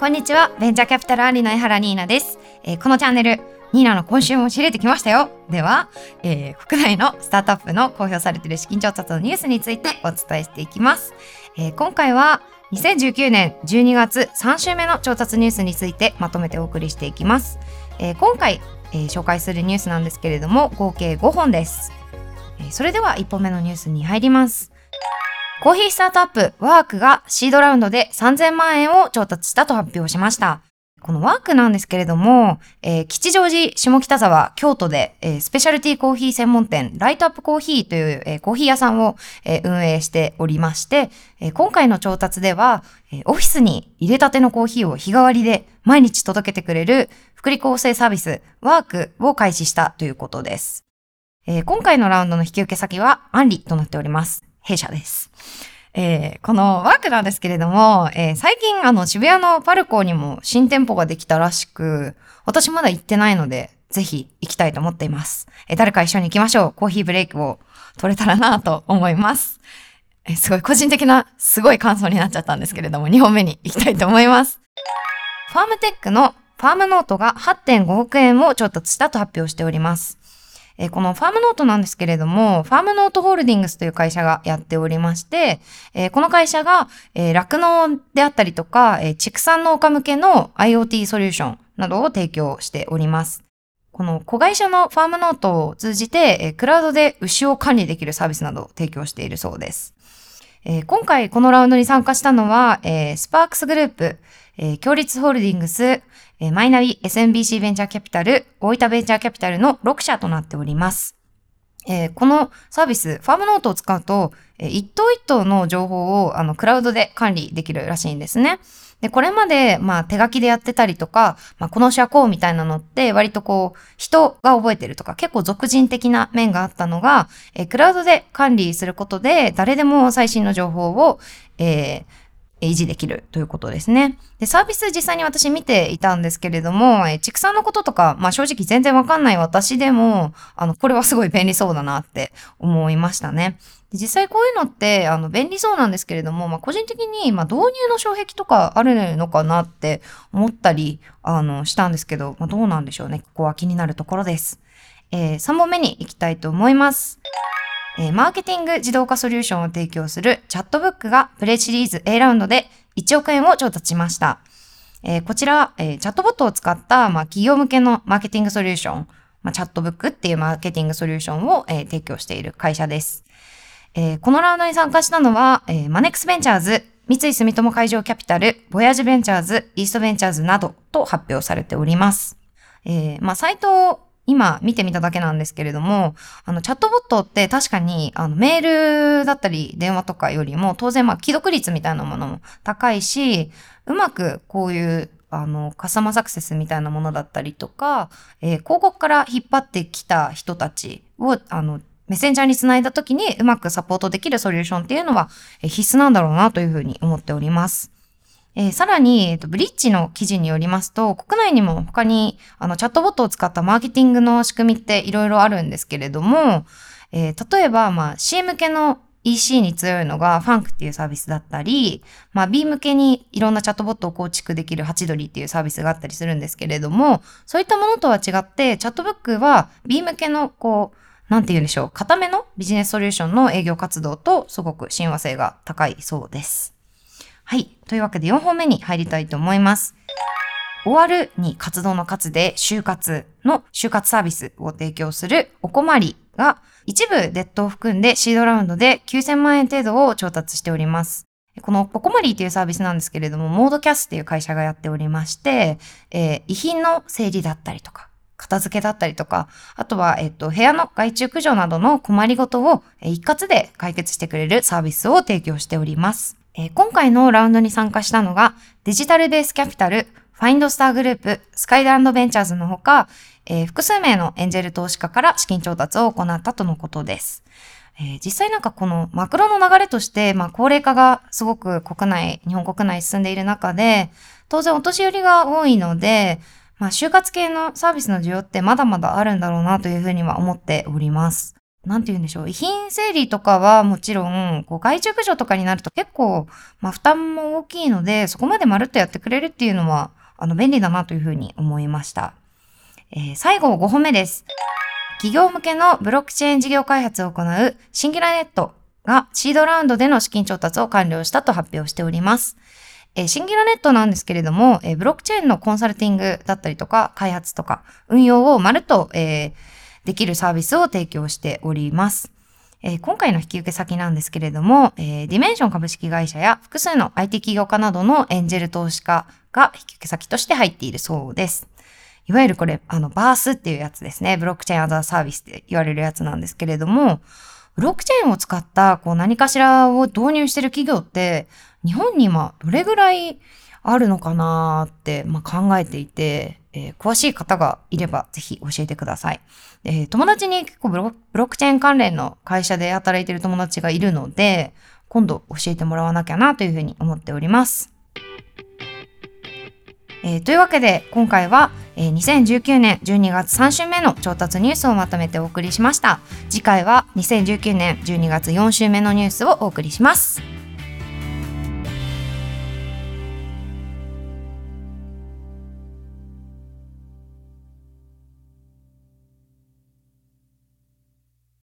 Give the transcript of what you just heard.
こんにちは。ベンチャーキャピタルアリの江原ニーナです。えーこのチャンネル、ニーナの今週も知れてきましたよ。では、えー国内のスタートアップの公表されている資金調達のニュースについてお伝えしていきます。えー今回は2019年12月3週目の調達ニュースについてまとめてお送りしていきます。えー今回、えー紹介するニュースなんですけれども、合計5本です。えーそれでは1本目のニュースに入ります。コーヒースタートアップワークがシードラウンドで3000万円を調達したと発表しました。このワークなんですけれども、えー吉祥寺下北沢京都で、えースペシャルティーコーヒー専門店ライトアップコーヒーという、えーコーヒー屋さんを、え運営しておりまして、え今回の調達では、えオフィスに入れたてのコーヒーを日替わりで毎日届けてくれる福利厚生サービスワークを開始したということです。え今回のラウンドの引き受け先はアンリとなっております。弊社です。えーこのワークなんですけれども、えー最近あの渋谷のパルコにも新店舗ができたらしく、私まだ行ってないので、ぜひ行きたいと思っています。えー誰か一緒に行きましょう。コーヒーブレイクを取れたらなと思います。えーすごい個人的な、すごい感想になっちゃったんですけれども、2本目に行きたいと思います。ファームテックのファームノートが8.5億円を調達したと発表しております。えーこのファームノートなんですけれども、ファームノートホールディングスという会社がやっておりまして、えーこの会社が、えー酪農であったりとか、え畜産農家向けの IoT ソリューションなどを提供しております。この子会社のファームノートを通じて、えクラウドで牛を管理できるサービスなどを提供しているそうです。えー今回このラウンドに参加したのは、えースパークスグループ、えー、強立ホールディングス、えーマイナビ SMBC ベンチャーキャピタル、大分ベンチャーキャピタルの6社となっております。えーこのサービス、ファームノートを使うと、えー一頭一頭の情報をあのクラウドで管理できるらしいんですね。で、これまで、まあ、手書きでやってたりとか、まあ、この牛はこうみたいなのって、割とこう、人が覚えてるとか、結構俗人的な面があったのが、えークラウドで管理することで、誰でも最新の情報を、えー維持できるということですね。で、サービス実際に私見ていたんですけれども、え畜産のこととか、まあ正直全然わかんない私でも、あの、これはすごい便利そうだなって思いましたね。で実際こういうのって、あの、便利そうなんですけれども、まあ個人的に、まあ導入の障壁とかあるのかなって思ったり、あの、したんですけど、まあどうなんでしょうね。ここは気になるところです。えー3本目に行きたいと思います。えマーケティング自動化ソリューションを提供するチャットブックがプレイシリーズ A ラウンドで1億円を調達しました。えこちら、えチャットボットを使った、ま、企業向けのマーケティングソリューション、ま、チャットブックっていうマーケティングソリューションを、え提供している会社です。えこのラウンドに参加したのは、えマネックスベンチャーズ、三井住友海上キャピタル、ボヤージュベンチャーズ、イーストベンチャーズなどと発表されております。えーまあ、サイト今見てみただけなんですけれども、あの、チャットボットって確かに、あの、メールだったり電話とかよりも、当然、まあ、既読率みたいなものも高いし、うまくこういう、あの、カスタマーサクセスみたいなものだったりとか、えー広告から引っ張ってきた人たちを、あの、メッセンジャーにつないだときにうまくサポートできるソリューションっていうのは必須なんだろうなというふうに思っております。えーさらに、えっと、ブリッジの記事によりますと、国内にも他に、あの、チャットボットを使ったマーケティングの仕組みっていろいろあるんですけれども、えー例えば、まあ、C 向けの EC に強いのが、ファンクっていうサービスだったり、まあ、B 向けにいろんなチャットボットを構築できるハチドリっていうサービスがあったりするんですけれども、そういったものとは違って、チャットブックは B 向けの、こう、なんて言うんでしょう、固めのビジネスソリューションの営業活動とすごく親和性が高いそうです。はい。というわけで4本目に入りたいと思います。終わるに活動の活で就活の就活サービスを提供するおこまりが一部デッドを含んでシードラウンドで9000万円程度を調達しております。このおこまりっていうサービスなんですけれども、モードキャスっていう会社がやっておりまして、えー遺品の整理だったりとか、片付けだったりとか、あとは、えっと、部屋の害虫駆除などの困りごとをえ一括で解決してくれるサービスを提供しております。えー今回のラウンドに参加したのが、デジタルベースキャピタル、ファインドスターグループ、スカイランドベンチャーズのほか、えー複数名のエンジェル投資家から資金調達を行ったとのことです。えー実際なんかこのマクロの流れとして、まあ高齢化がすごく国内、日本国内進んでいる中で、当然お年寄りが多いので、まあ就活系のサービスの需要ってまだまだあるんだろうなというふうには思っております。なんて言うんでしょう。遺品整理とかはもちろん、こう外注駆除とかになると結構、まあ負担も大きいので、そこまでまるっとやってくれるっていうのは、あの、便利だなというふうに思いました。えー、最後5本目です。企業向けのブロックチェーン事業開発を行うシンギュラネットがシードラウンドでの資金調達を完了したと発表しております。えー、シンギュラネットなんですけれども、えー、ブロックチェーンのコンサルティングだったりとか、開発とか、運用をまるっと、えー、できるサービスを提供しております。えー、今回の引き受け先なんですけれども、えー、ディメンション株式会社や複数の IT 企業家などのエンジェル投資家が引き受け先として入っているそうです。いわゆるこれ、あの、バースっていうやつですね。ブロックチェーンアザーサービスって言われるやつなんですけれども、ブロックチェーンを使ったこう何かしらを導入してる企業って、日本に今どれぐらいあるのかなって、まあ、考えていて、えー、詳しい方がいればぜひ教えてください。えー、友達に結構ブロックチェーン関連の会社で働いている友達がいるので、今度教えてもらわなきゃなというふうに思っております。えー、というわけで今回は、えー、2019年12月3週目の調達ニュースをまとめてお送りしました次回は2019年12月4週目のニュースをお送りします